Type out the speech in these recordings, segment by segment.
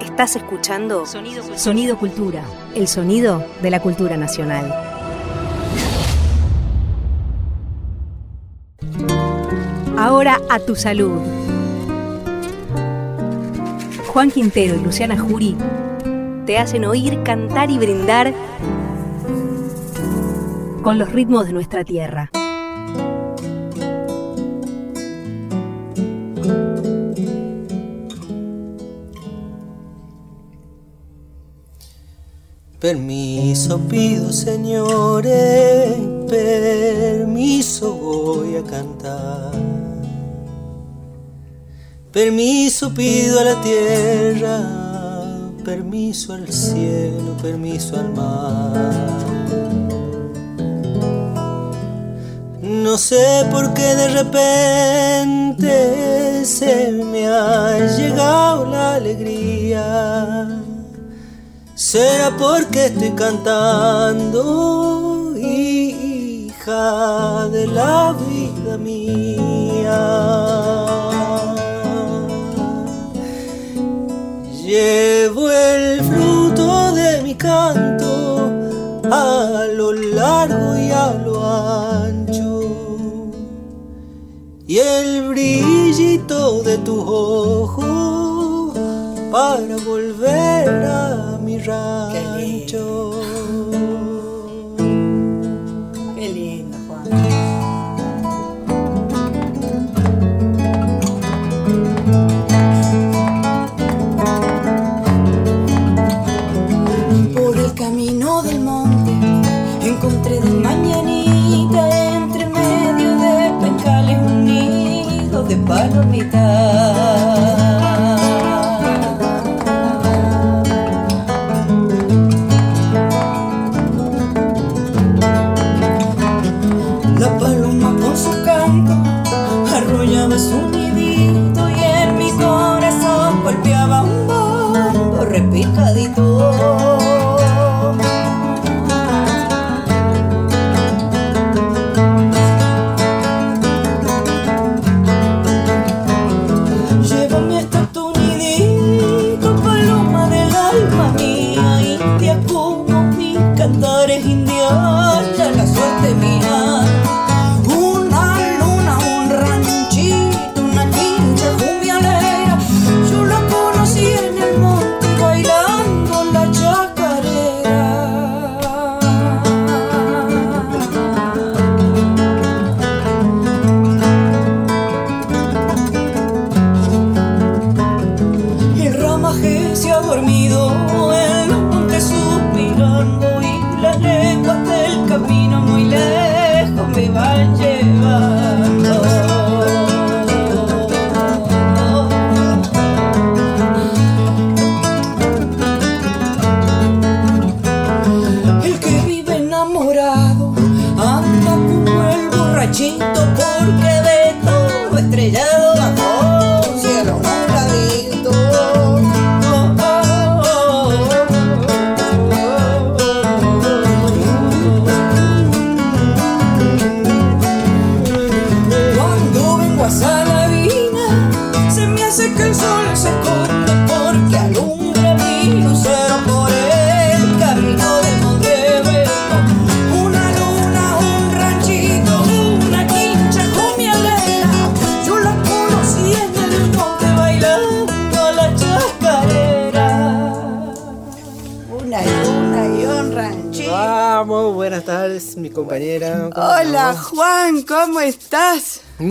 Estás escuchando Sonido, Sonido Cultura, el sonido de la cultura nacional. Ahora a tu salud. Juan Quintero y Luciana Jury te hacen oír, cantar y brindar con los ritmos de nuestra tierra. Permiso pido, señores, permiso voy a cantar. Permiso pido a la tierra, permiso al cielo, permiso al mar. No sé por qué de repente se me ha llegado la alegría. Será porque estoy cantando, hija de la vida mía. Llevo el fruto de mi canto a lo largo y a lo ancho. Y el brillito de tus ojos para volver a rancho.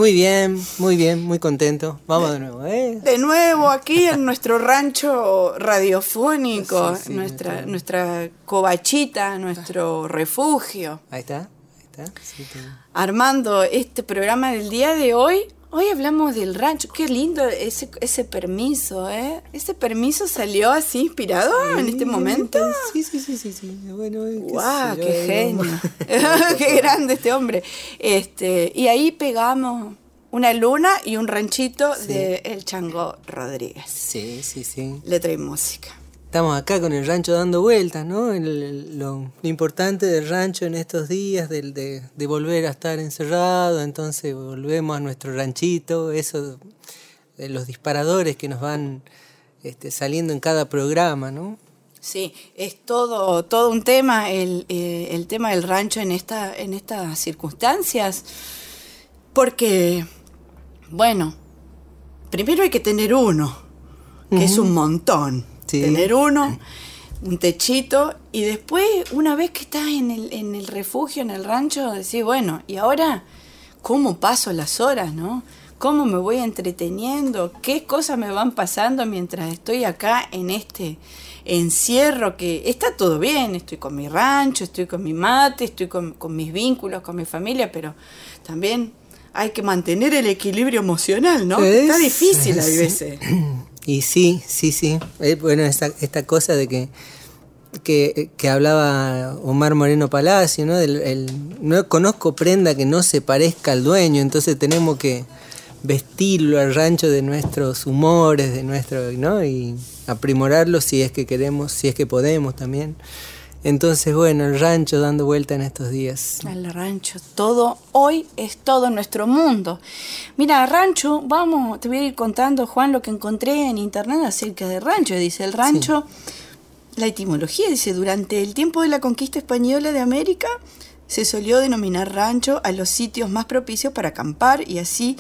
Muy bien, muy bien, muy contento. Vamos de nuevo, ¿eh? De nuevo aquí en nuestro rancho radiofónico, Sí, sí, nuestra, nuestra covachita, nuestro refugio. Ahí está, ahí está. Sí, Armando este programa del día de hoy. Hoy hablamos del rancho. Qué lindo ese, ese permiso, ¿eh? Ese permiso salió así inspirado en este momento. Sí, sí, sí, sí, sí. Bueno, yo, ¡Qué genio! ¡Qué grande este hombre! Este, y ahí pegamos una luna y un ranchito de El Chango Rodríguez. Sí, sí, sí. Letra y música. Estamos acá con el rancho dando vueltas, ¿no? El- lo, lo importante del rancho en estos días, del, de, de volver a estar encerrado, entonces volvemos a nuestro ranchito, eso de los disparadores que nos van este, saliendo en cada programa, ¿no? Sí, es todo, todo un tema, el, eh, el tema del rancho en, esta, en estas circunstancias, porque, bueno, primero hay que tener uno, que es un montón. Sí. Tener uno, un techito, y después, una vez que estás en el, en el refugio, en el rancho, decís, bueno, ¿y ahora cómo paso las horas, no? ¿Cómo me voy entreteniendo? ¿Qué cosas me van pasando mientras estoy acá en este encierro? Que está todo bien, estoy con mi rancho, estoy con mi mate, estoy con, con mis vínculos, con mi familia, pero también hay que mantener el equilibrio emocional, ¿no? Es- está difícil a sí. veces. Y sí, sí, sí. Eh, bueno, esta, esta cosa de que, que, que hablaba Omar Moreno Palacio, ¿no? Del, el- no conozco prenda que no se parezca al dueño, entonces tenemos que vestirlo al rancho de nuestros humores, de nuestro, ¿no? Y aprimorarlo si es que queremos, si es que podemos también. Entonces, bueno, el rancho dando vuelta en estos días. Al rancho, todo, hoy es todo nuestro mundo. Mira, rancho, vamos, te voy a ir contando, Juan, lo que encontré en internet acerca de rancho. Dice, el rancho, la etimología dice, durante el tiempo de la conquista española de América, se solió denominar rancho a los sitios más propicios para acampar y así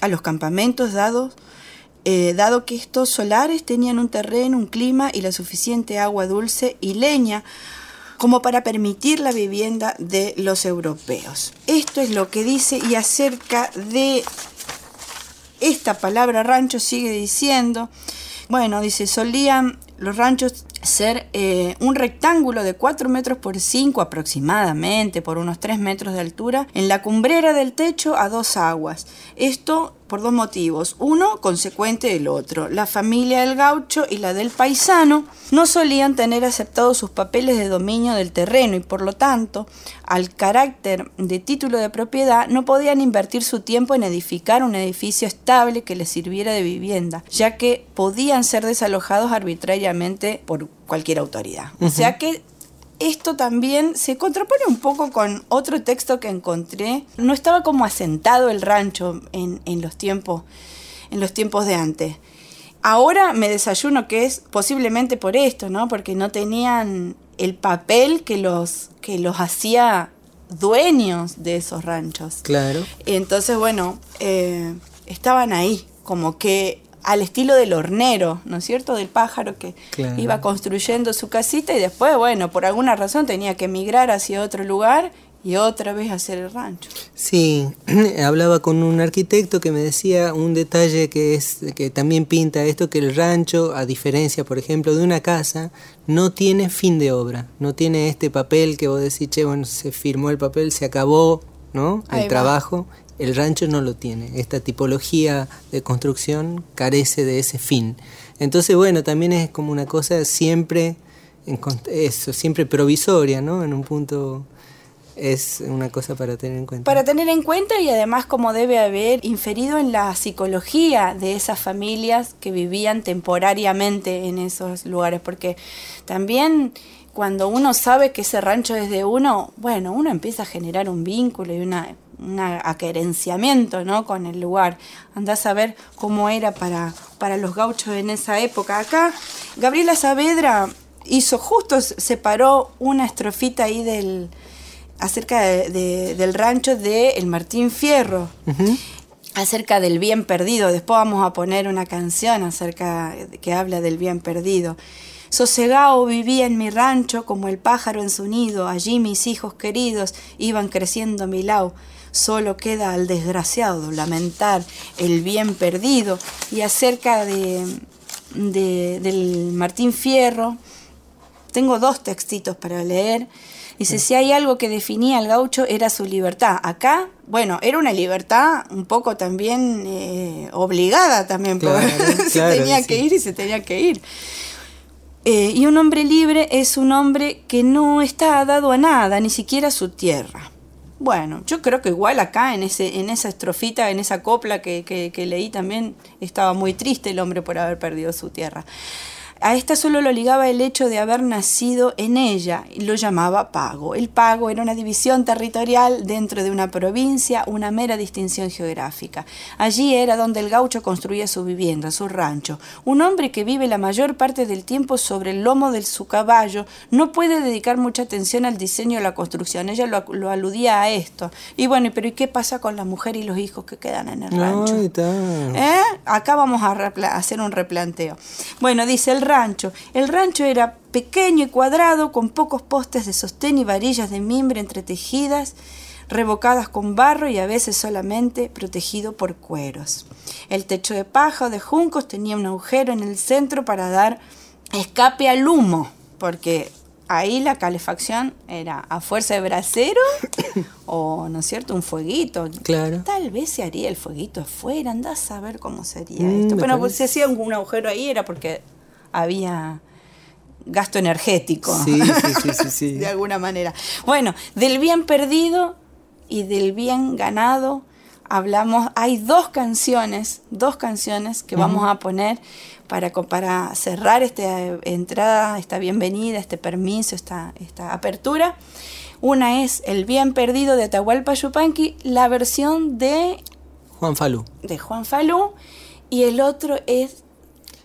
a los campamentos dados eh, dado que estos solares tenían un terreno, un clima y la suficiente agua dulce y leña como para permitir la vivienda de los europeos. Esto es lo que dice y acerca de esta palabra rancho sigue diciendo, bueno, dice, solían los ranchos ser eh, un rectángulo de 4 metros por 5 aproximadamente, por unos 3 metros de altura, en la cumbrera del techo a dos aguas. Esto por dos motivos. Uno, consecuente del otro. La familia del gaucho y la del paisano no solían tener aceptados sus papeles de dominio del terreno y por lo tanto, al carácter de título de propiedad, no podían invertir su tiempo en edificar un edificio estable que les sirviera de vivienda, ya que podían ser desalojados arbitrariamente por cualquier autoridad. O sea que esto también se contrapone un poco con otro texto que encontré. No estaba como asentado el rancho en, en los tiempos en los tiempos de antes. Ahora me desayuno que es posiblemente por esto, ¿no? Porque no tenían el papel que los que los hacía dueños de esos ranchos. Claro. Entonces, bueno, eh, estaban ahí, como que al estilo del hornero, ¿no es cierto? Del pájaro que Claro. iba construyendo su casita y después, bueno, por alguna razón tenía que emigrar hacia otro lugar y otra vez hacer el rancho. Sí, hablaba con un arquitecto que me decía un detalle que es que también pinta esto que el rancho, a diferencia, por ejemplo, de una casa, no tiene fin de obra, no tiene este papel que vos decís, che, bueno, se firmó el papel, se acabó, ¿no? Ahí El va. trabajo. El rancho no lo tiene. Esta tipología de construcción carece de ese fin. Entonces, bueno, también es como una cosa siempre en eso, siempre provisoria, ¿no? En un punto es una cosa para tener en cuenta. Para tener en cuenta y además como debe haber inferido en la psicología de esas familias que vivían temporariamente en esos lugares, porque también cuando uno sabe que ese rancho es de uno, bueno, uno empieza a generar un vínculo y una, un aquerenciamiento ¿no? con el lugar. Andás a ver cómo era para, para los gauchos en esa época. Acá Gabriela Saavedra hizo justo, separó una estrofita ahí del acerca de- de- del rancho de El Martín Fierro, acerca del bien perdido. Después vamos a poner una canción acerca que habla del bien perdido. Sosegado vivía en mi rancho como el pájaro en su nido, allí mis hijos queridos iban creciendo a mi lado. Solo queda al desgraciado lamentar el bien perdido. Y acerca de, de- del Martín Fierro, tengo dos textitos para leer. Dice, si hay algo que definía al gaucho era su libertad. Acá, bueno, era una libertad un poco también eh, obligada también, porque se claro, tenía sí. que ir y se tenía que ir. Eh, y un hombre libre es un hombre que no está dado a nada, ni siquiera a su tierra. Bueno, yo creo que igual acá en, ese, en esa estrofita, en esa copla que, que- que leí también, estaba muy triste el hombre por haber perdido su tierra. A esta solo lo ligaba el hecho de haber nacido en ella y lo llamaba pago. El pago era una división territorial dentro de una provincia, una mera distinción geográfica. Allí era donde el gaucho construía su vivienda, su rancho. Un hombre que vive la mayor parte del tiempo sobre el lomo de su caballo no puede dedicar mucha atención al diseño o la construcción. Ella lo, lo aludía a esto. Y bueno, pero ¿y qué pasa con la mujer y los hijos que quedan en el rancho? ¿Eh? Acá vamos a hacer un replanteo. Bueno, dice el rancho. El rancho era pequeño y cuadrado, con pocos postes de sostén y varillas de mimbre entretejidas, revocadas con barro y a veces solamente protegido por cueros. El techo de paja o de juncos tenía un agujero en el centro para dar escape al humo, porque ahí la calefacción era a fuerza de brasero o, ¿no es cierto?, un fueguito. Claro. Tal vez se haría el fueguito afuera, andás a saber cómo sería Mm, esto. Bueno, pues si hacía un agujero ahí era porque había gasto energético. Sí, sí, sí, sí, sí. de alguna manera. Bueno, del bien perdido y del bien ganado hablamos. Hay dos canciones, dos canciones que vamos a poner para, para cerrar esta entrada, esta bienvenida, este permiso, esta, esta apertura. Una es El bien perdido de Atahualpa Yupanqui, la versión de Juan Falú. de Juan Falú y el otro es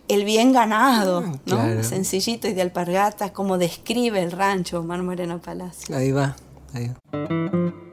El bien ganado, ¿no? claro. Sencillito y de alpargatas, como describe el rancho Omar Moreno Palacio. Ahí va. Ahí va.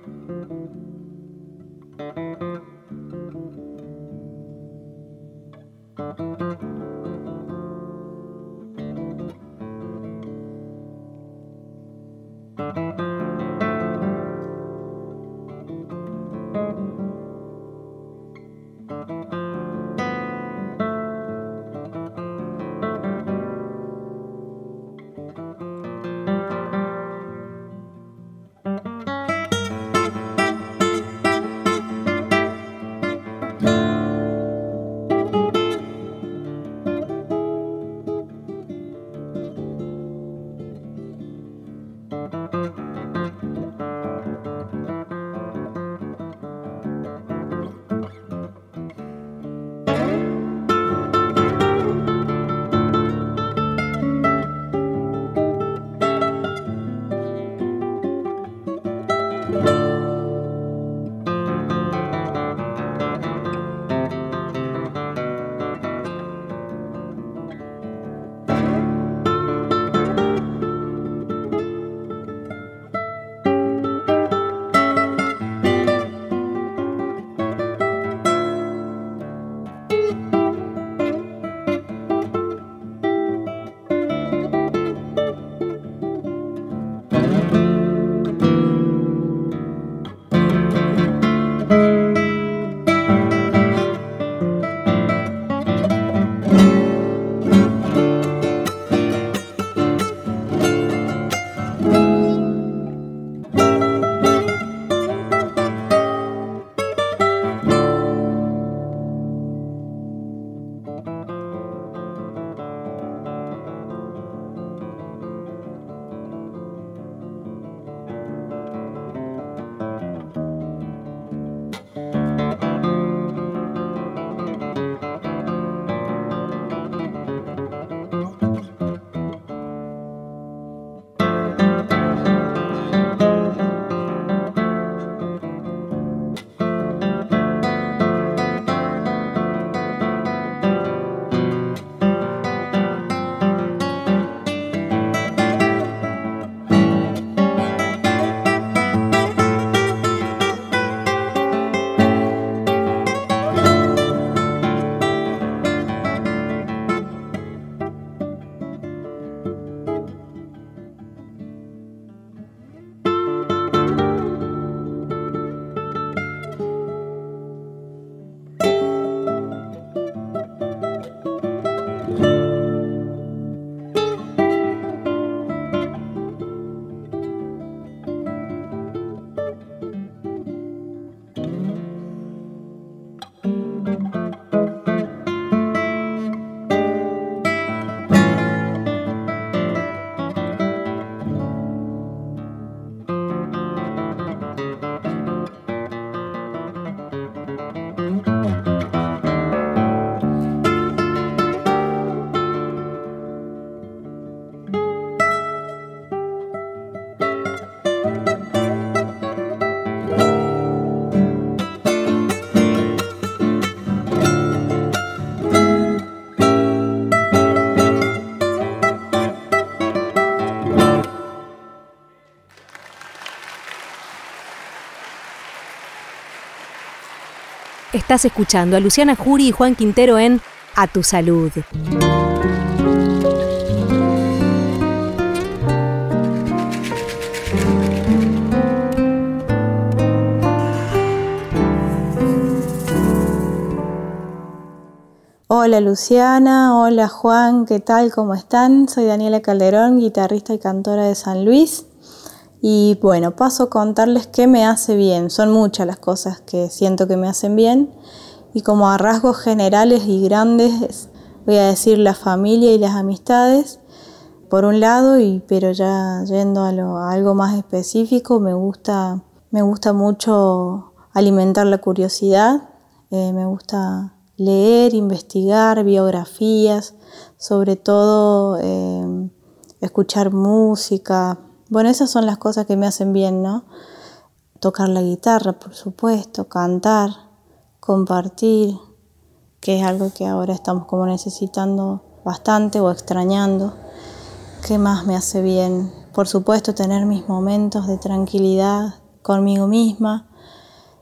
Estás escuchando a Luciana Jury y Juan Quintero en A Tu Salud. Hola Luciana, hola Juan, ¿qué tal? ¿Cómo están? Soy Daniela Calderón, guitarrista y cantora de San Luis. Y bueno, paso a contarles qué me hace bien. Son muchas las cosas que siento que me hacen bien. Y como a rasgos generales y grandes, voy a decir la familia y las amistades. Por un lado, y, pero ya yendo a, algo más específico, me gusta, me gusta mucho alimentar la curiosidad. Eh, me gusta leer, investigar biografías, sobre todo eh, escuchar música, bueno, esas son las cosas que me hacen bien, ¿no? Tocar la guitarra, por supuesto, cantar, compartir, que es algo que ahora estamos como necesitando bastante o extrañando. ¿Qué más me hace bien? Por supuesto, tener mis momentos de tranquilidad conmigo misma,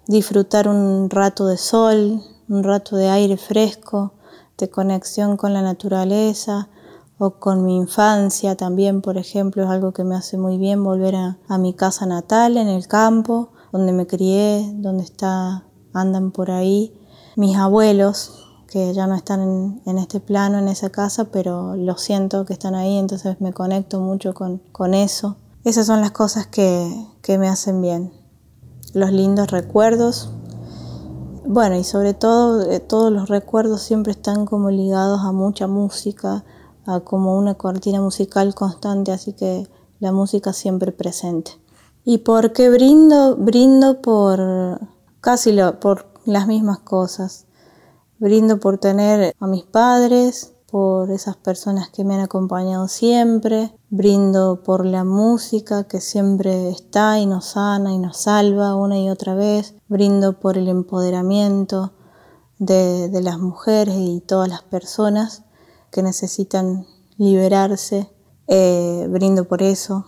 disfrutar un rato de sol, un rato de aire fresco, de conexión con la naturaleza, o con mi infancia también, por ejemplo, es algo que me hace muy bien volver a, mi casa natal en el campo, donde me crié, donde está, andan por ahí mis abuelos, que ya no están en, en, este plano, en esa casa, pero lo siento que están ahí, entonces me conecto mucho con, con eso. Esas son las cosas que, que me hacen bien. Los lindos recuerdos. Bueno, y sobre todo, eh, todos los recuerdos siempre están como ligados a mucha música, como una cortina musical constante, así que la música siempre presente. ¿Y por qué brindo? Brindo por casi por las mismas cosas. Brindo por tener a mis padres, por esas personas que me han acompañado siempre, brindo por la música que siempre está y nos sana y nos salva una y otra vez, brindo por el empoderamiento de, de las mujeres y todas las personas que necesitan liberarse. Eh, brindo por eso.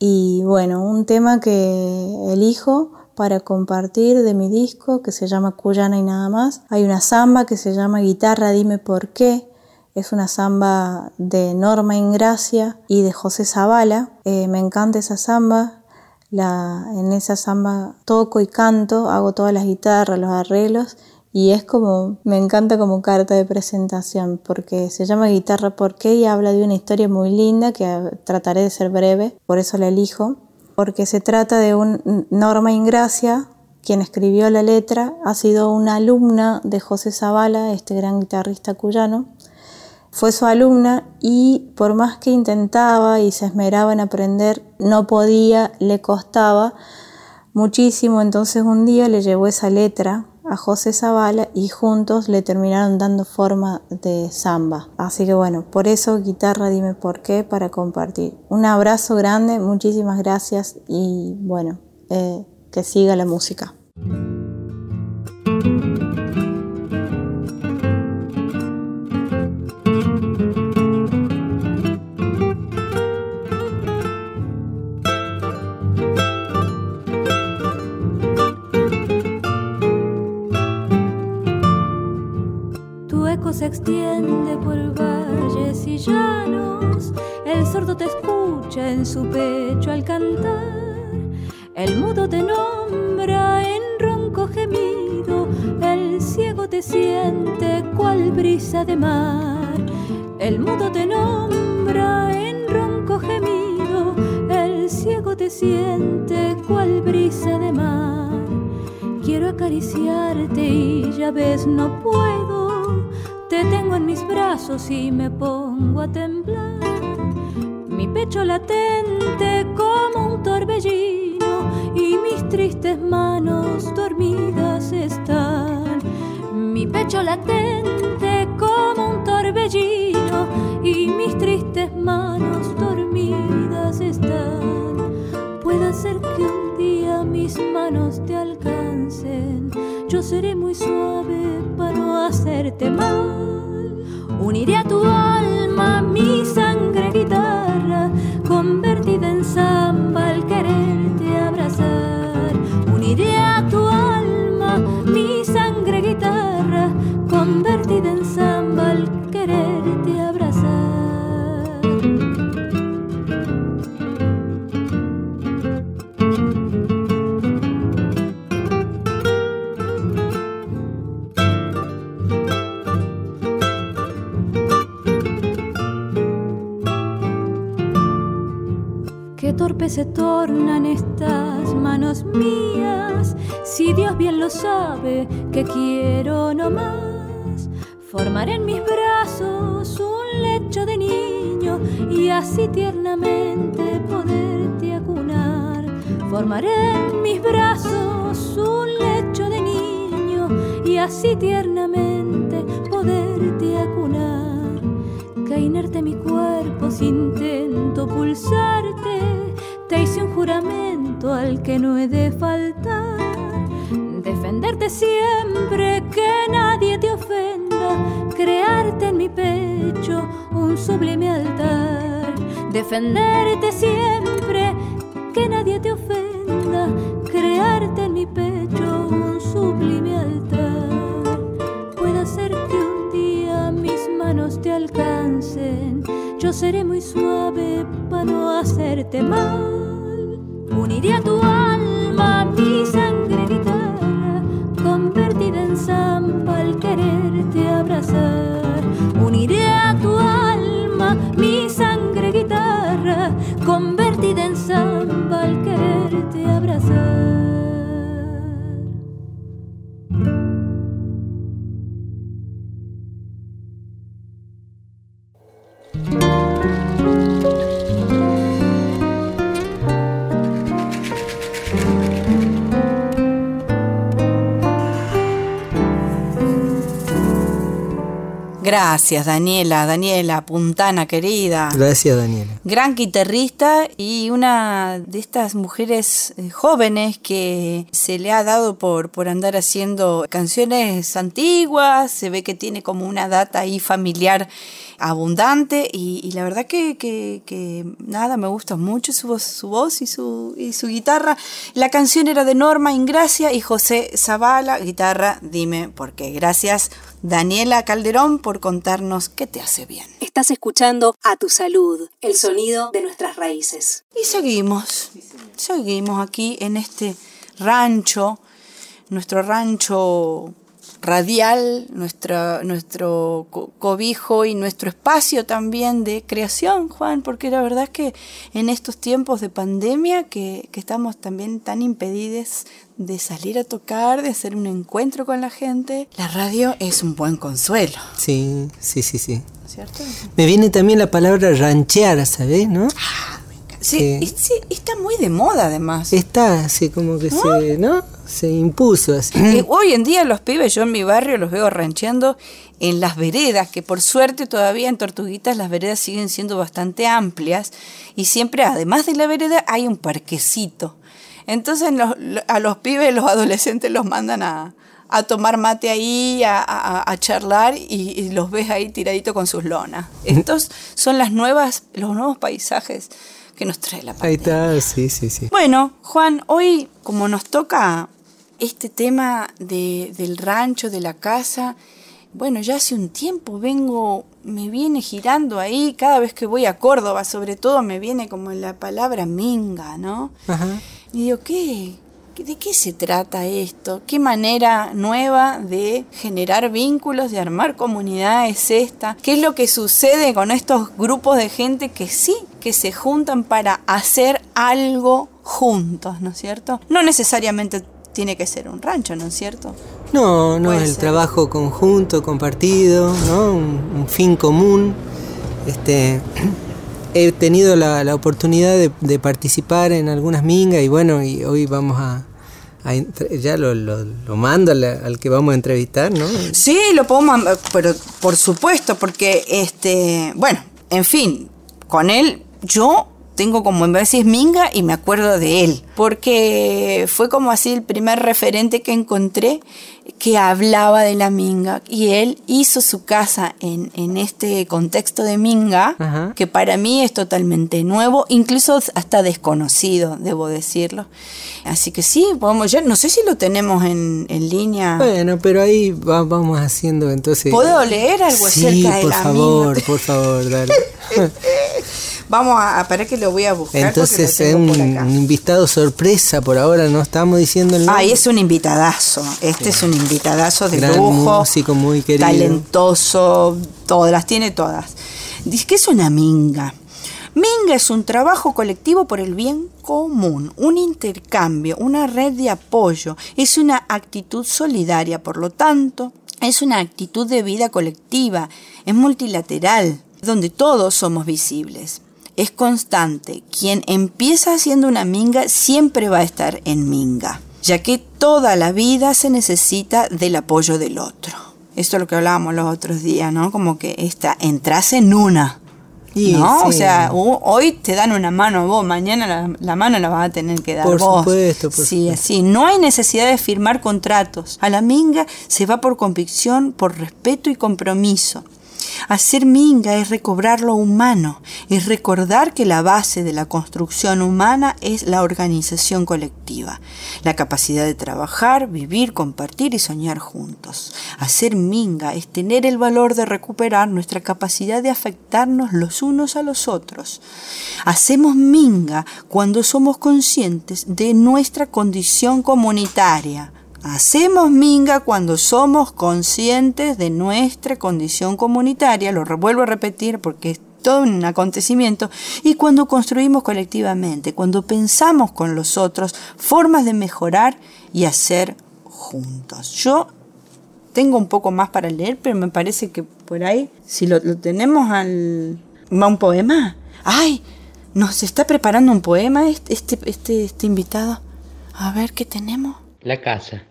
Y bueno, un tema que elijo para compartir de mi disco que se llama Cuyana y nada más. Hay una samba que se llama Guitarra Dime por qué. Es una samba de Norma Ingracia y de José Zavala. Eh, me encanta esa samba. La, en esa samba toco y canto, hago todas las guitarras, los arreglos y es como, me encanta como carta de presentación porque se llama Guitarra por qué y habla de una historia muy linda que trataré de ser breve, por eso la elijo, porque se trata de un Norma Ingracia, quien escribió la letra, ha sido una alumna de José Zavala, este gran guitarrista cuyano. Fue su alumna y por más que intentaba y se esmeraba en aprender, no podía, le costaba muchísimo, entonces un día le llevó esa letra a José Zavala y juntos le terminaron dando forma de samba. Así que bueno, por eso guitarra dime por qué para compartir. Un abrazo grande, muchísimas gracias y bueno, eh, que siga la música. Se extiende por valles y llanos, el sordo te escucha en su pecho al cantar, el mudo te nombra en ronco gemido, el ciego te siente cual brisa de mar, el mudo te nombra en ronco gemido, el ciego te siente cual brisa de mar. Quiero acariciarte y ya ves no puedo y me pongo a temblar. Mi pecho latente como un torbellino y mis tristes manos dormidas están. Mi pecho latente como un torbellino y mis tristes manos dormidas están. Puede ser que un día mis manos te alcancen yo seré muy suave para no hacerte mal. Uniré a tu alma mi sangre guitarra, que quiero no más. Formaré en mis brazos un lecho de niño y así tiernamente poderte acunar. Formaré en mis brazos un lecho de niño y así tiernamente poderte acunar que mi cuerpo si intento pulsarte, te hice un juramento al que no he de faltar. Defenderte siempre, que nadie te ofenda, crearte en mi pecho un sublime altar. Defenderte siempre, que nadie te ofenda, crearte en mi pecho un sublime altar. Puede ser que un día mis manos te alcancen, yo seré muy suave para no hacerte mal. Uniré a tu alma Gracias, Daniela, Daniela Puntana querida. Gracias, Daniela. Gran guitarrista y una de estas mujeres eh, jóvenes que se le ha dado por, por andar haciendo canciones antiguas, se ve que tiene como una data ahí familiar abundante y, y la verdad que, que- que nada, me gusta mucho su voz, su voz y, su, y su guitarra. La canción era de Norma Ingracia y José Zavala, guitarra, dime por qué. Gracias Daniela Calderón por contarnos qué te hace bien. Estás escuchando A Tu Salud, el sonido de nuestras raíces. Y seguimos, seguimos aquí en este rancho, nuestro rancho radial, nuestra, nuestro co- cobijo y nuestro espacio también de creación, Juan, porque la verdad es que en estos tiempos de pandemia que, que estamos también tan impedidos de salir a tocar, de hacer un encuentro con la gente, la radio es un buen consuelo, Sí, sí, sí, sí. ¿cierto? Me viene también la palabra ranchear, ¿sabés? ¿No? Sí, Sí. está muy de moda además. Está así como que se, ¿no? Se impuso así. Eh, hoy en día los pibes, yo en mi barrio los veo rancheando en las veredas, que por suerte todavía en Tortuguitas las veredas siguen siendo bastante amplias y siempre, además de la vereda, hay un parquecito. Entonces los- a los pibes, los adolescentes los mandan a, a tomar mate ahí, a, a- a charlar y, y los ves ahí tiradito con sus lonas. Estos son las nuevas, los nuevos paisajes que nos trae la Ahí pandemia. está, sí, sí, sí. Bueno, Juan, hoy como nos toca este tema de, del rancho, de la casa, bueno, ya hace un tiempo vengo, me viene girando ahí, cada vez que voy a Córdoba, sobre todo me viene como la palabra minga, ¿no? Ajá. Y digo, ¿qué? ¿De qué se trata esto? ¿Qué manera nueva de generar vínculos, de armar comunidad es esta? ¿Qué es lo que sucede con estos grupos de gente que sí, que se juntan para hacer algo juntos, ¿no es cierto? No necesariamente tiene que ser un rancho, ¿no es cierto? No, no, Puede el ser. trabajo conjunto, compartido, ¿no? Un, un fin común. Este, he tenido la, la oportunidad de, de participar en algunas mingas y bueno, y hoy vamos a, ya lo, lo, lo mando al, al que vamos a entrevistar, ¿no? Sí, lo podemos, pero por supuesto, porque este, bueno, en fin, con él yo tengo como en veces minga y me acuerdo de él, porque fue como así el primer referente que encontré que hablaba de la minga y él hizo su casa en, en este contexto de minga, Ajá. que para mí es totalmente nuevo, incluso hasta desconocido, debo decirlo. Así que sí, podemos ya, no sé si lo tenemos en, en línea. Bueno, pero ahí va- vamos haciendo entonces. ¿Puedo leer algo sí, acerca de por la favor, minga? por favor, dale. Vamos a, a para que lo voy a buscar. Entonces es un, invitado sorpresa por ahora, no estamos diciendo el nombre. Ay, es un invitadazo. Este es un invitadazo de Gran lujo. músico, muy querido. Talentoso, todas, las tiene todas. Dice que es una minga. Minga es un trabajo colectivo por el bien común, un intercambio, una red de apoyo, es una actitud solidaria, por lo tanto, es una actitud de vida colectiva, es multilateral, donde todos somos visibles. Es constante. Quien empieza haciendo una minga siempre va a estar en minga, ya que toda la vida se necesita del apoyo del otro. Esto es lo que hablábamos los otros días, ¿no? Como que esta, entras en una. Y ¿No? O sí. sea, hoy te dan una mano a vos, mañana la, la mano la vas a tener que dar Por vos. supuesto, por sí, supuesto. así. No hay necesidad de firmar contratos. A la minga se va por convicción, por respeto y compromiso. Hacer minga es recobrar lo humano, es recordar que la base de la construcción humana es la organización colectiva, la capacidad de trabajar, vivir, compartir y soñar juntos. Hacer minga es tener el valor de recuperar nuestra capacidad de afectarnos los unos a los otros. Hacemos minga cuando somos conscientes de nuestra condición comunitaria. Hacemos minga cuando somos conscientes de nuestra condición comunitaria, lo vuelvo a repetir porque es todo un acontecimiento, y cuando construimos colectivamente, cuando pensamos con los otros formas de mejorar y hacer juntos. Yo tengo un poco más para leer, pero me parece que por ahí, si lo, lo tenemos al... ¿Va un poema? ¡Ay! Nos está preparando un poema este, este, este, este invitado. A ver qué tenemos. La casa.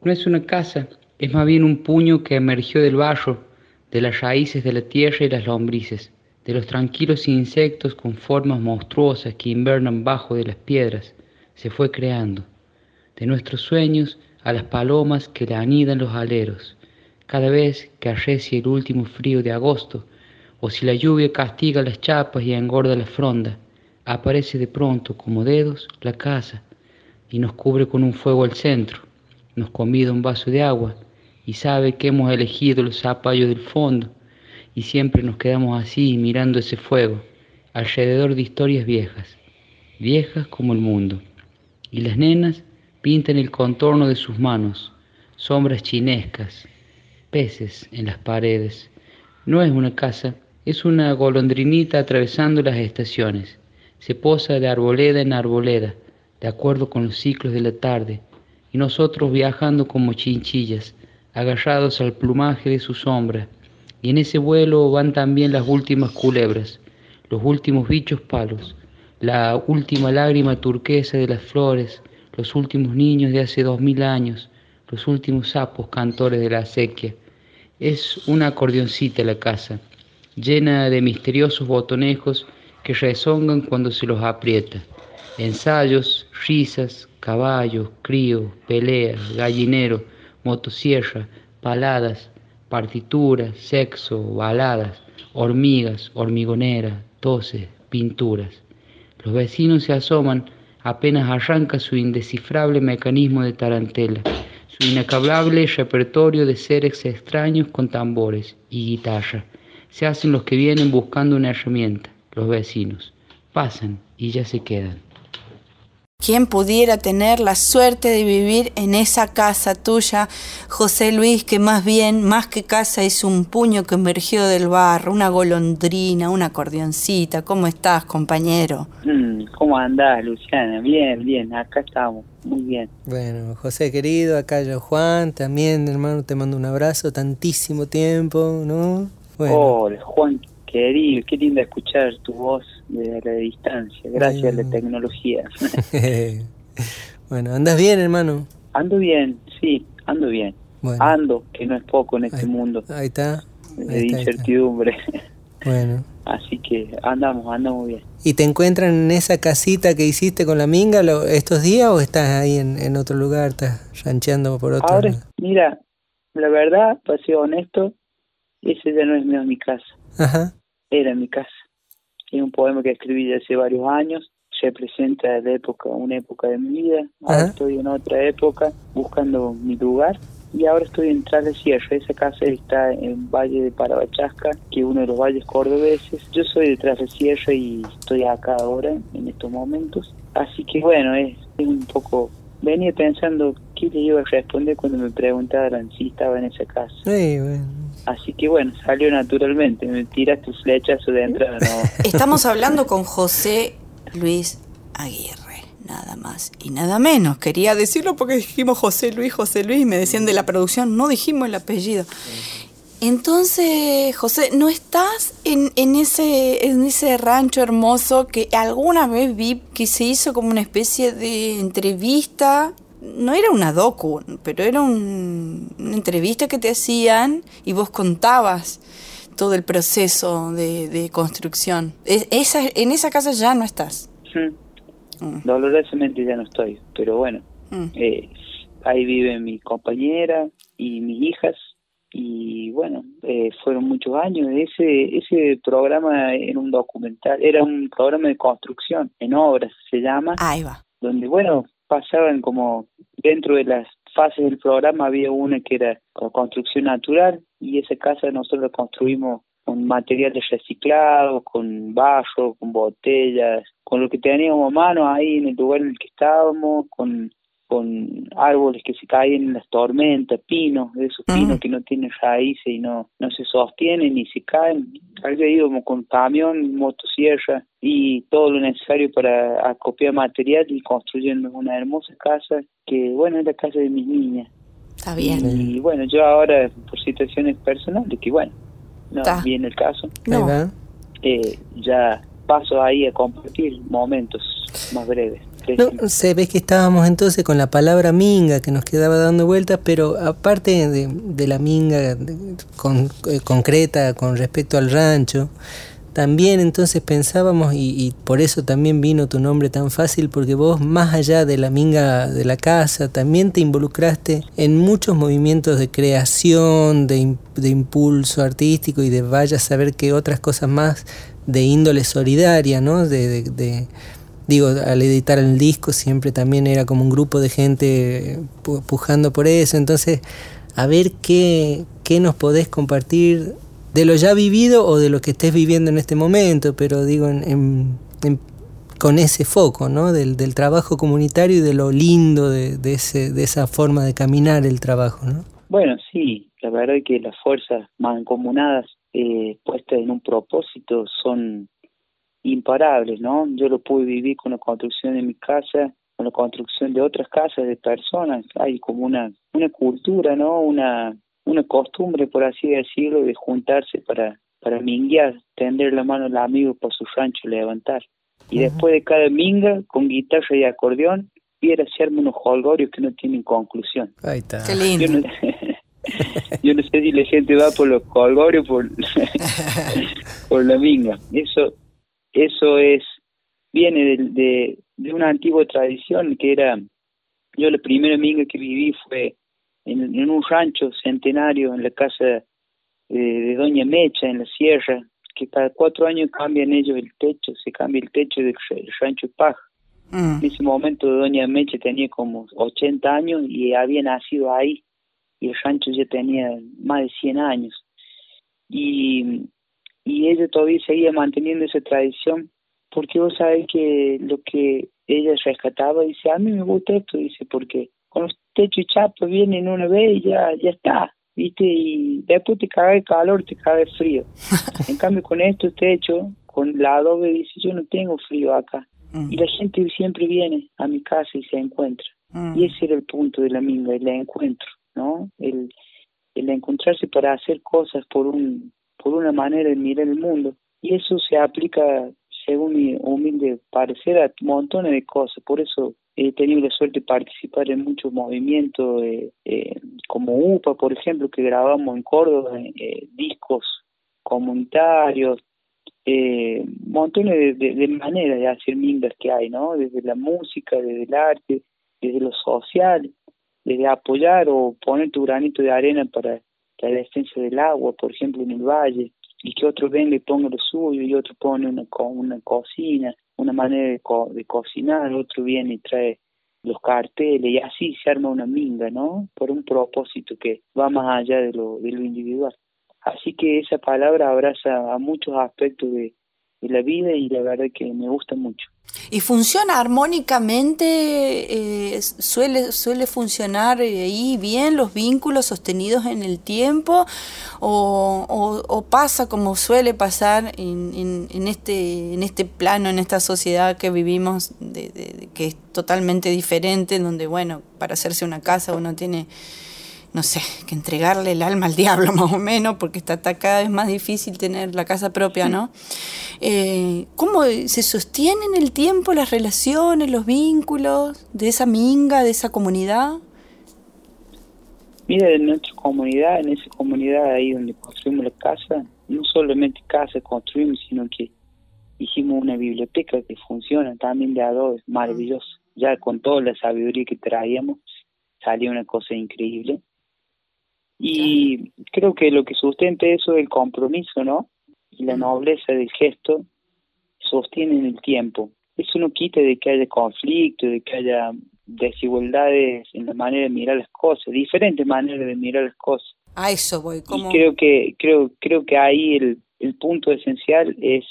No es una casa, es más bien un puño que emergió del barro, de las raíces de la tierra y las lombrices, de los tranquilos insectos con formas monstruosas que invernan bajo de las piedras, se fue creando. De nuestros sueños a las palomas que le anidan los aleros, cada vez que arrecia el último frío de agosto, o si la lluvia castiga las chapas y engorda la fronda, aparece de pronto como dedos la casa y nos cubre con un fuego al centro, nos convida un vaso de agua y sabe que hemos elegido los zapallos del fondo y siempre nos quedamos así mirando ese fuego, alrededor de historias viejas, viejas como el mundo. Y las nenas pintan el contorno de sus manos, sombras chinescas, peces en las paredes. No es una casa, es una golondrinita atravesando las estaciones. Se posa de arboleda en arboleda, de acuerdo con los ciclos de la tarde, y nosotros viajando como chinchillas, agarrados al plumaje de su sombra, y en ese vuelo van también las últimas culebras, los últimos bichos palos, la última lágrima turquesa de las flores, los últimos niños de hace dos mil años, los últimos sapos cantores de la acequia. Es una acordeoncita la casa, llena de misteriosos botonejos que rezongan cuando se los aprieta. Ensayos, risas, caballos, críos, peleas, gallinero, motosierra, paladas, partituras, sexo, baladas, hormigas, hormigoneras, toses, pinturas. Los vecinos se asoman apenas arranca su indescifrable mecanismo de tarantela, su inacabable repertorio de seres extraños con tambores y guitarra. Se hacen los que vienen buscando una herramienta, los vecinos. Pasan y ya se quedan. ¿Quién pudiera tener la suerte de vivir en esa casa tuya, José Luis, que más bien, más que casa, es un puño que emergió del barro, una golondrina, una acordeoncita? ¿Cómo estás, compañero? Mm, ¿Cómo andás, Luciana? Bien, bien, acá estamos, muy bien. Bueno, José querido, acá yo Juan, también hermano, te mando un abrazo, tantísimo tiempo, ¿no? Bueno, Hola, Juan, querido, qué lindo escuchar tu voz desde la distancia, gracias a la tecnología. bueno, ¿andas bien, hermano? ando bien, sí, ando bien. Bueno, Ando, que no es poco en este Ahí- mundo ahí está. de está, está. incertidumbre. Bueno. Así que andamos, andamos bien. ¿Y te encuentran en esa casita que hiciste con la minga lo- estos días o estás ahí en, en otro lugar, estás rancheando por otro Ahora, mira, la verdad, para ser honesto, ese ya no es más mi casa, Ajá, era mi casa. Es un poema que escribí hace varios años, representa la época, una época de mi vida. Ahora Ajá. estoy en otra época buscando mi lugar y ahora estoy en Tras de Sierra. Esa casa está en Valle de Parabachasca, que es uno de los valles cordobeses. Yo soy de Tras de Sierra y estoy acá ahora, en estos momentos. Así que bueno, es, es un poco... Venía pensando qué le iba a responder cuando me preguntaran si estaba en esa casa. sí, bueno. Así que bueno, salió naturalmente. Me tiras tu flechazo de entrada. Estamos hablando con José Luis Aguirre, nada más y nada menos. Quería decirlo porque dijimos José Luis, José Luis, me decían de la producción, no dijimos el apellido. Entonces, José, ¿no estás en, en, ese, en ese rancho hermoso que alguna vez vi que se hizo como una especie de entrevista? No era una docu, pero era un- una entrevista que te hacían y vos contabas todo el proceso de, de construcción. Es- esa, en esa casa ya no estás. Mm. Dolorosamente ya no estoy, pero bueno, Mm. eh, ahí vive mi compañera y mis hijas y bueno, eh, fueron muchos años. Ese ese programa era un documental, era un programa de construcción en obras, se llama. Ahí va. Donde bueno, pasaban como dentro de las fases del programa había una que era con construcción natural y esa casa nosotros construimos con materiales reciclados, con barro, con botellas, con lo que teníamos a mano ahí en el lugar en el que estábamos, con, con árboles que se caen en las tormentas, pinos, de esos pinos que no tienen raíces y no, no se sostienen ni se caen. Había íbamos con camión, motosierra y todo lo necesario para acopiar material y construyendo una hermosa casa que, bueno, es la casa de mis niñas. Está bien. Y bueno, yo ahora, por situaciones personales, que bueno, no Está. viene el caso, va. eh, ya paso ahí a compartir momentos más breves. No, se ve que estábamos entonces con la palabra minga que nos quedaba dando vueltas, pero aparte de, la minga eh, concreta con respecto al rancho, también entonces pensábamos, y, y por eso también vino tu nombre tan fácil, porque vos más allá de la minga de la casa, también te involucraste en muchos movimientos de creación, de, de impulso artístico y de vaya a saber qué otras cosas más de índole solidaria, ¿no? de, de- de- digo, al editar el disco siempre también era como un grupo de gente eh, pu- pujando por eso. Entonces, a ver qué, qué nos podés compartir de lo ya vivido o de lo que estés viviendo en este momento, pero digo, en- con ese foco, ¿no? Del, del trabajo comunitario y de lo lindo de, de, ese, de esa forma de caminar el trabajo, ¿no? Bueno, sí, la verdad es que las fuerzas mancomunadas eh, puestas en un propósito son imparables, ¿no? Yo lo pude vivir con la construcción de mi casa, con la construcción de otras casas de personas. Hay como una, una cultura, ¿no? Una, una costumbre, por así decirlo, de juntarse para, para minguear, tender la mano al amigo para su rancho levantar. Y después de cada minga, con guitarra y acordeón, viera hacerme unos holgorios que no tienen conclusión. Ahí está. Qué lindo. Yo no, yo no sé si la gente va por los colgorios por por la minga. Eso eso es viene de, de, de una antigua tradición que era yo la primera minga que viví fue en, en un rancho centenario en la casa de, de Doña Mecha en la sierra que cada cuatro años cambian ellos el techo, se cambia el techo del rancho paja. Mm. En ese momento Doña Meche tenía como 80 años y había nacido ahí y el rancho ya tenía más de 100 años. Y, y ella todavía seguía manteniendo esa tradición porque vos sabés que lo que ella rescataba, dice, a mí me gusta esto, dice, porque con los techos y chapas vienen una vez y ya, ya está, ¿viste? Y después te caga el calor, te caga el frío. en cambio con estos techos, con la adobe, dice, yo no tengo frío acá. Y la gente siempre viene a mi casa y se encuentra. Y ese era el punto de la minga, el encuentro, ¿no? El, el encontrarse para hacer cosas por un por una manera de mirar el mundo. Y eso se aplica, según mi humilde parecer, a montones de cosas. Por eso he tenido la suerte de participar en muchos movimientos, eh, eh, como UPA, por ejemplo, que grabamos en Córdoba, eh, discos comunitarios, eh, montones de, de, de maneras de hacer mingas que hay, ¿no? Desde la música, desde el arte, desde lo social, desde apoyar o poner tu granito de arena para la defensa del agua, por ejemplo, en el valle, y que otro venga y ponga lo suyo, y otro pone una, una cocina, una manera de, co- de cocinar, otro viene y trae los carteles, y así se arma una minga, ¿no? Por un propósito que va más allá de lo, de lo individual. Así que esa palabra abraza a muchos aspectos de, de la vida y la verdad que me gusta mucho. ¿Y funciona armónicamente? eh, ¿suele, ¿Suele funcionar eh, ahí bien los vínculos sostenidos en el tiempo? ¿O, o- pasa como suele pasar en, en- en este, en este plano, en esta sociedad que vivimos, de- que es totalmente diferente, donde, bueno, para hacerse una casa uno tiene no sé, que entregarle el alma al diablo más o menos, porque está, está cada vez más difícil tener la casa propia, ¿no? Eh, ¿Cómo se sostienen en el tiempo las relaciones, los vínculos de esa minga, de esa comunidad? Mira, en nuestra comunidad, en esa comunidad ahí donde construimos la casa, no solamente casa construimos, sino que hicimos una biblioteca que funciona también de adobe, maravilloso. Ya con toda la sabiduría que traíamos, salió una cosa increíble. Y creo que lo que sustenta eso es el compromiso, ¿no? Y la nobleza del gesto sostiene en el tiempo. Eso no quita de que haya conflicto, de que haya desigualdades en la manera de mirar las cosas, diferentes maneras de mirar las cosas. A eso voy, Y como creo que creo creo que ahí el, el punto esencial es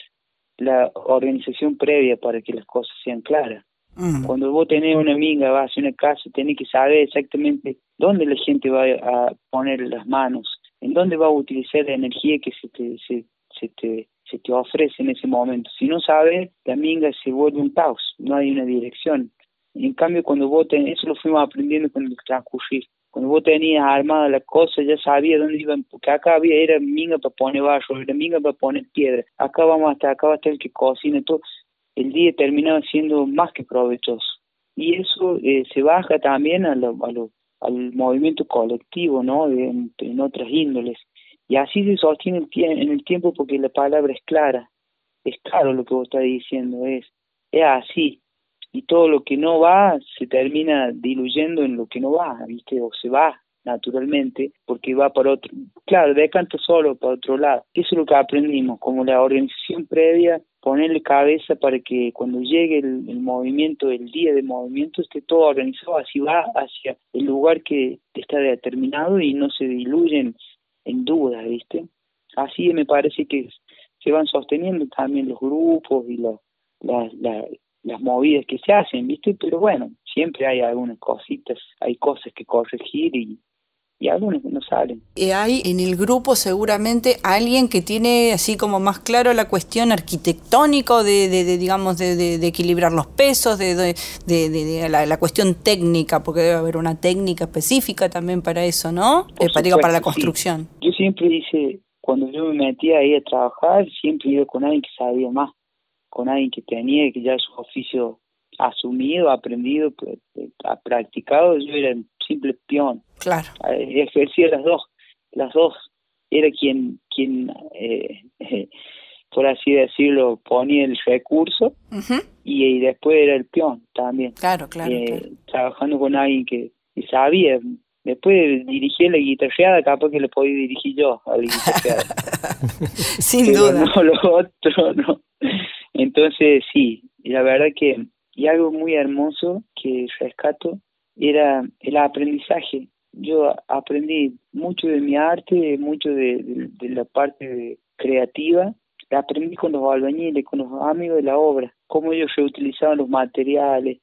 la organización previa para que las cosas sean claras. Mm, Cuando vos tenés una amiga, vas a una casa, tenés que saber exactamente dónde la gente va a poner las manos, en dónde va a utilizar la energía que se te, se te, se te ofrece en ese momento. Si no sabes, la minga se vuelve un caos, no hay una dirección. En cambio, cuando vos tenés, eso lo fuimos aprendiendo con el transcurrir. Cuando vos tenías armada la cosa, ya sabías dónde iban, porque acá había, era minga para poner barro, era minga para poner piedra. Acá vamos hasta acá va a estar el que cocina, todo el día terminaba siendo más que provechoso. Y eso eh, se baja también a lo, a lo, al movimiento colectivo, ¿no? En, en otras índoles. Y así se sostiene el en el tiempo porque la palabra es clara. Es claro lo que vos estás diciendo, es, es así. Y todo lo que no va se termina diluyendo en lo que no va, ¿viste? O se va naturalmente porque va para otro, claro, decanta solo para otro lado. Eso es lo que aprendimos, como la organización previa, ponerle cabeza para que cuando llegue el, movimiento, el día de movimiento, esté todo organizado, así va hacia el lugar que está determinado y no se diluyen en dudas, ¿viste? Así me parece que se van sosteniendo también los grupos y los, las, las, las movidas que se hacen, ¿viste? Pero bueno, siempre hay algunas cositas, hay cosas que corregir y, y algunas que no salen. Eh, hay en el grupo seguramente alguien que tiene así como más claro la cuestión arquitectónica de, de, de, digamos de, de- equilibrar los pesos, de, la, la cuestión técnica, porque debe haber una técnica específica también para eso, ¿no? Eh, para, digo, para la supuesto, sí. construcción. Yo siempre hice, cuando yo me metía ahí a trabajar, siempre iba con alguien que sabía más, con alguien que tenía, que ya su oficio asumido, aprendido, pues, eh, ha practicado, yo era simple peón. Claro. Eh, ejercía las dos, las dos. Era quien, quien eh, por así decirlo, ponía el recurso y, y después era el peón también. Claro, claro, Eh, claro. Trabajando con alguien que, que sabía. Después dirigí la guitarreada, capaz que le podía dirigir yo a la guitarreada. Sin pero duda. no lo otro, no. Entonces, sí, y la verdad que, y algo muy hermoso que rescato era el aprendizaje. Yo aprendí mucho de mi arte, mucho de, la parte creativa. Aprendí con los albañiles, con los amigos de la obra, cómo ellos reutilizaban los materiales,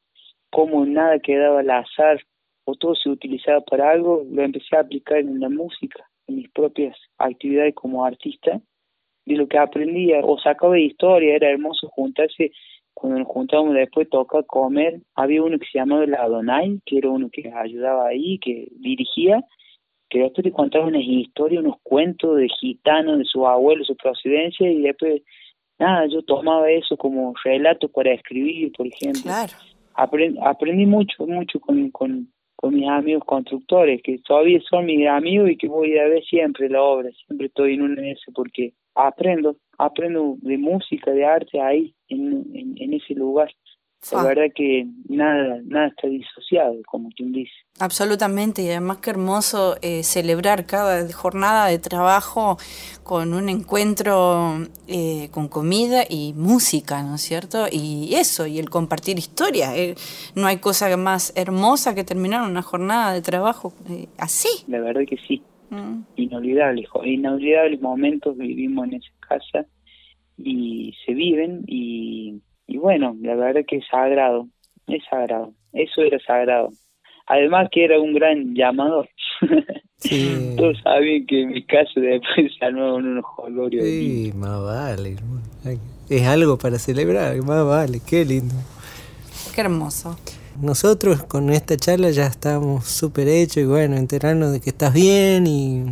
cómo nada quedaba al azar o todo se utilizaba para algo, lo empecé a aplicar en la música, en mis propias actividades como artista de lo que aprendía o sacaba de historia, era hermoso juntarse, cuando nos juntábamos después toca comer, había uno que se llamaba el Adonai, que era uno que ayudaba ahí, que dirigía, que después te contaba unas historias, unos cuentos de gitanos, de sus abuelos, su procedencia, y después, nada, yo tomaba eso como relato para escribir, por ejemplo. Claro. Aprendí, aprendí mucho, mucho con, con, con mis amigos constructores, que todavía son mis amigos y que voy a ver siempre la obra, siempre estoy en de esas porque aprendo, aprendo de música, de arte ahí, en, en ese lugar. La Fa. verdad que nada, nada está disociado, como quien dice. Absolutamente, y además qué hermoso eh, celebrar cada jornada de trabajo con un encuentro eh, con comida y música, ¿no es cierto? Y eso, y el compartir historia. eh, no hay cosa más hermosa que terminar una jornada de trabajo eh, así. La verdad que sí, Mm. inolvidables, inolvidables momentos vivimos en esa casa y se viven y, y bueno, la verdad que es sagrado, es sagrado, eso era sagrado. Además que era un gran llamador. Sí. Todos sabían que en mi caso después se armaban unos jolgorios. Sí, más vale. Es algo para celebrar, más vale, qué lindo. Qué hermoso. Nosotros con esta charla ya estamos súper hechos y bueno, enterarnos de que estás bien y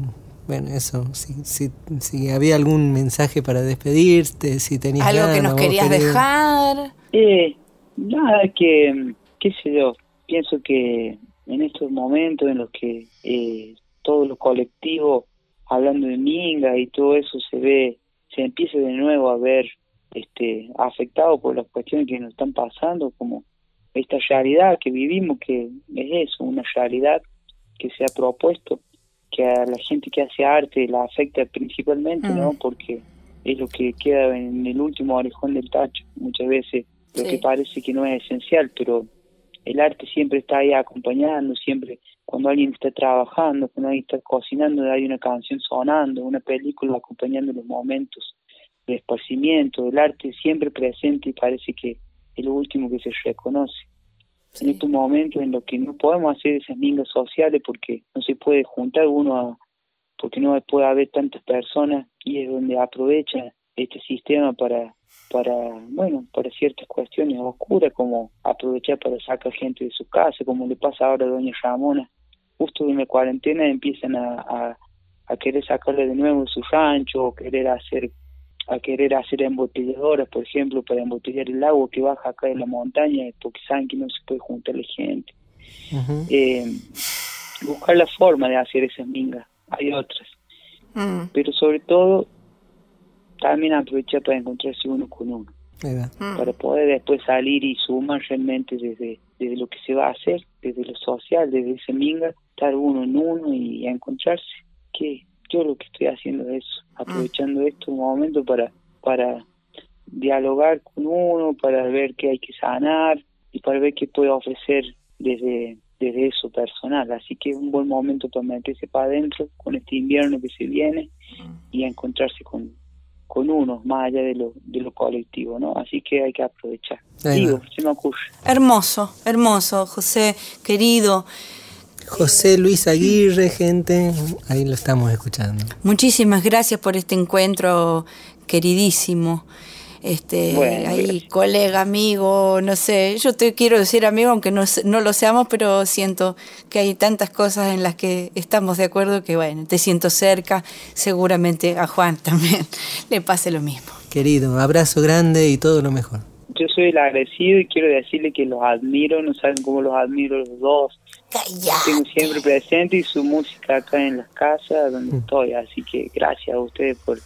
bueno, eso, si, si, si había algún mensaje para despedirte, si tenías Algo que nos querías dejar. Eh, nada, que, qué sé yo, pienso que en estos momentos en los que eh, todo lo colectivo, hablando de Minga y todo eso, se ve, se empieza de nuevo a ver este afectado por las cuestiones que nos están pasando, como esta realidad que vivimos, que es eso, una realidad que se ha propuesto, que a la gente que hace arte la afecta principalmente, ¿no? Mm. Porque es lo que queda en el último orejón del tacho, muchas veces lo Sí. que parece que no es esencial, pero el arte siempre está ahí acompañando, siempre cuando alguien está trabajando, cuando alguien está cocinando, hay una canción sonando, una película acompañando los momentos de esparcimiento, el arte siempre presente y parece que es lo último que se reconoce. En estos momentos en los que no podemos hacer esas mingas sociales porque no se puede juntar uno a, porque no puede haber tantas personas y es donde aprovecha este sistema para para bueno para ciertas cuestiones oscuras como aprovechar para sacar gente de su casa como le pasa ahora a doña Ramona. Justo en la cuarentena empiezan a, a, a querer sacarle de nuevo de su rancho o querer hacer a querer hacer embotelladoras por ejemplo para embotellar el agua que baja acá de la montaña porque saben que no se puede juntarle gente Ujú. eh, buscar la forma de hacer esas mingas hay otras Mm, pero sobre todo también aprovechar para encontrarse uno con uno, mm. para poder después salir y sumar realmente desde, desde lo que se va a hacer, desde lo social, desde ese minga, estar uno en uno y encontrarse. Que yo lo que estoy haciendo es eso, aprovechando estos momentos para, para dialogar con uno, para ver qué hay que sanar y para ver qué puedo ofrecer desde desde eso personal, así que es un buen momento para meterse para adentro con este invierno que se viene y a encontrarse con, con uno, más allá de lo, de lo colectivo, ¿no? Así que hay que aprovechar. Digo, se me ocurre. Hermoso, hermoso, José, querido. José Luis Aguirre, gente, ahí lo estamos escuchando. Muchísimas gracias por este encuentro queridísimo. Este, Bueno, ahí, gracias. colega, amigo, no sé, yo te quiero decir amigo, aunque no, se- no lo seamos, pero siento que hay tantas cosas en las que estamos de acuerdo que, bueno, te siento cerca, seguramente a Juan también le pase lo mismo. Querido, abrazo grande y todo lo mejor. Yo soy el agradecido y quiero decirle que los admiro, no saben cómo los admiro los dos. Tengo siempre presente y su música acá en las casas donde estoy, así que gracias a ustedes por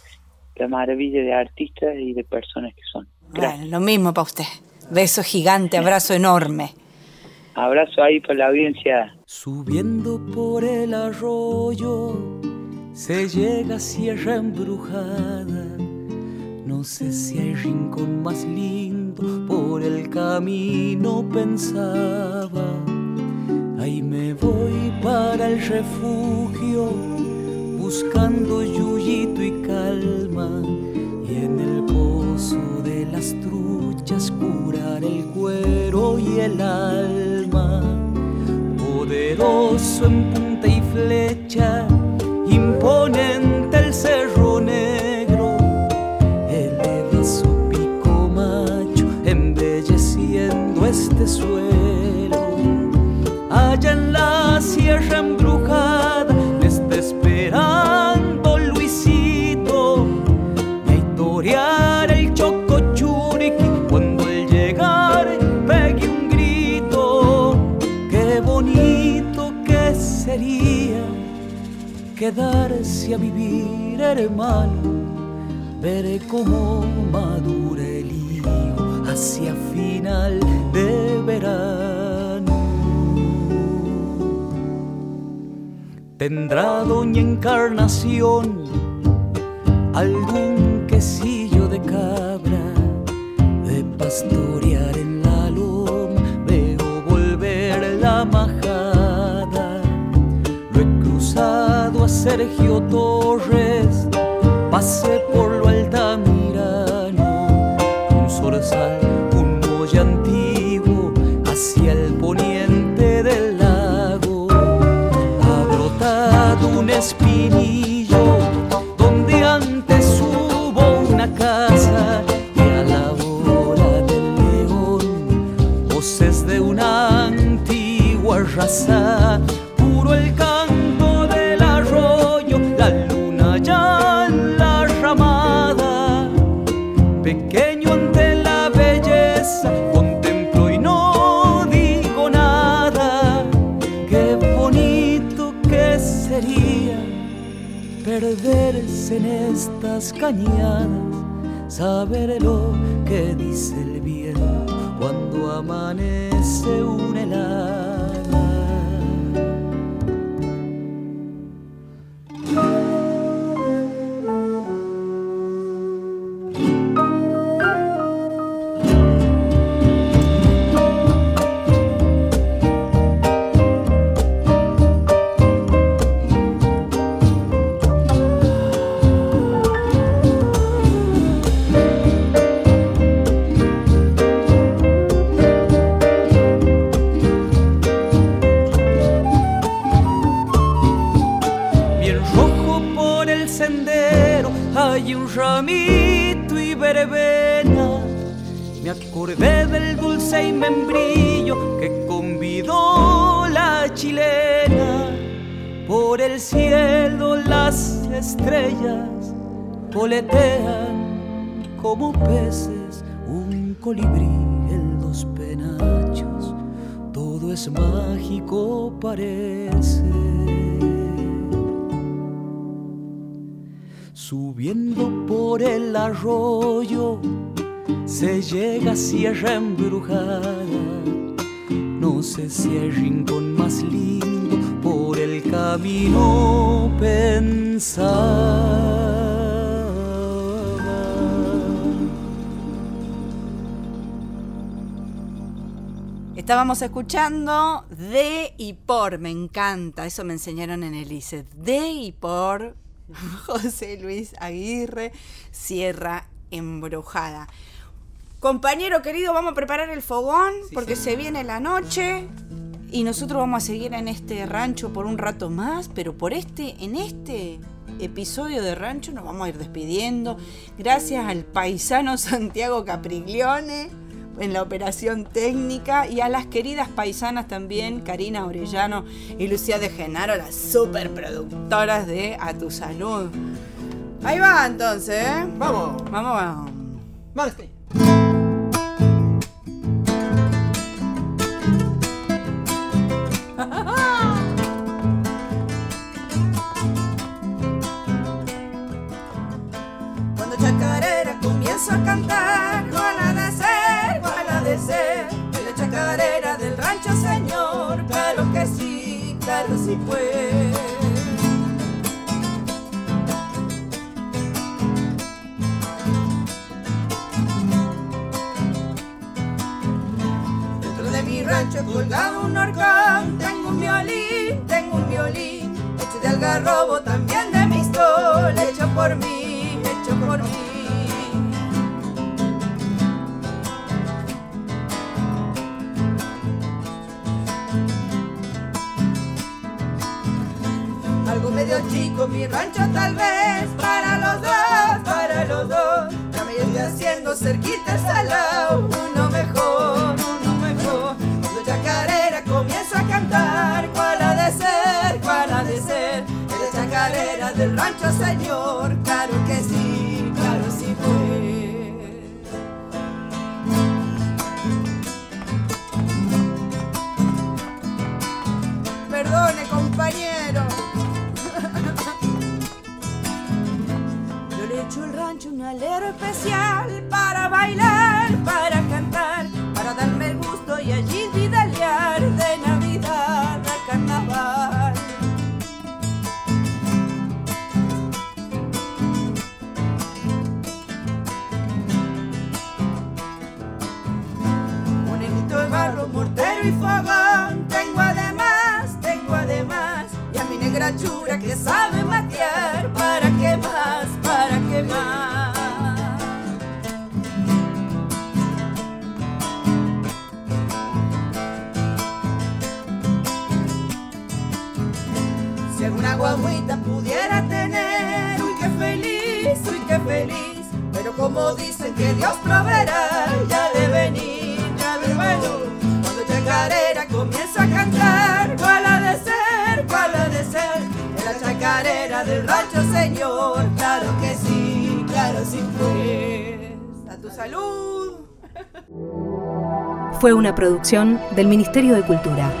la maravilla de artistas y de personas que son. Gracias. Bueno, lo mismo para usted. Beso gigante, abrazo enorme. Abrazo ahí para la audiencia. Subiendo por el arroyo se llega a Sierra Embrujada. No sé si hay rincón más lindo, por el camino pensaba. Ahí me voy para el refugio, buscando yuyito y calma. Y en el pozo de las truchas curar el cuero y el alma poderoso en punta y flecha, imponente el cerro negro, eleva su pico macho, embelleciendo este suelo. Allá en la sierra embrujada me está esperando Luisito, y a el chocochuriqui cuando al llegar pegue un grito. Qué bonito que sería quedarse a vivir, hermano. Veré cómo madura el higo hacia final de verano. Tendrá doña Encarnación algún quesillo de cabra de pastorear en la loma. Veo volver la majada. Lo he cruzado a Sergio Torres, pasé por saber llega a Sierra Embrujada. No sé si hay rincón más lindo por el camino pensaba. Estábamos escuchando de y por, me encanta, eso me enseñaron en el ICE, de y por José Luis Aguirre, Sierra Embrujada. Compañero querido, vamos a preparar el fogón porque se viene la noche y nosotros vamos a seguir en este rancho por un rato más, pero por este, en este episodio de rancho nos vamos a ir despidiendo. Gracias al paisano Santiago Capriglione en la operación técnica y a las queridas paisanas también, Karina Orellano y Lucía de Genaro, las superproductoras de A Tu Salud. Ahí va entonces, ¿eh? Vamos. Vamos, vamos. Vamos. Sí, claro sí pues. Dentro de mi rancho colgado un horcón, tengo un violín, tengo un violín, hecho de algarrobo, también de mistol, hecho por mí, hecho por mí. Medio chico, mi rancho tal vez, para los dos, para los dos. Ya me estoy haciendo cerquita el salón, uno mejor, uno mejor. Cuando chacarera comienza a cantar, cuál ha de ser, cuál ha de ser. Es la chacarera del rancho, señor, alero especial para bailar, para cantar, para darme el gusto y allí vidalear de Navidad a Carnaval. Un de barro, mortero y fogón. Tengo además, tengo además, y a mi negra chura que sabe como dicen que Dios proveerá, ya de venir, ya de bueno, cuando chacarera comienza a cantar, cuál ha de ser, cuál ha de ser, en la chacarera del rancho señor, claro que sí, claro sí pues, a tu salud. Fue una producción del Ministerio de Cultura.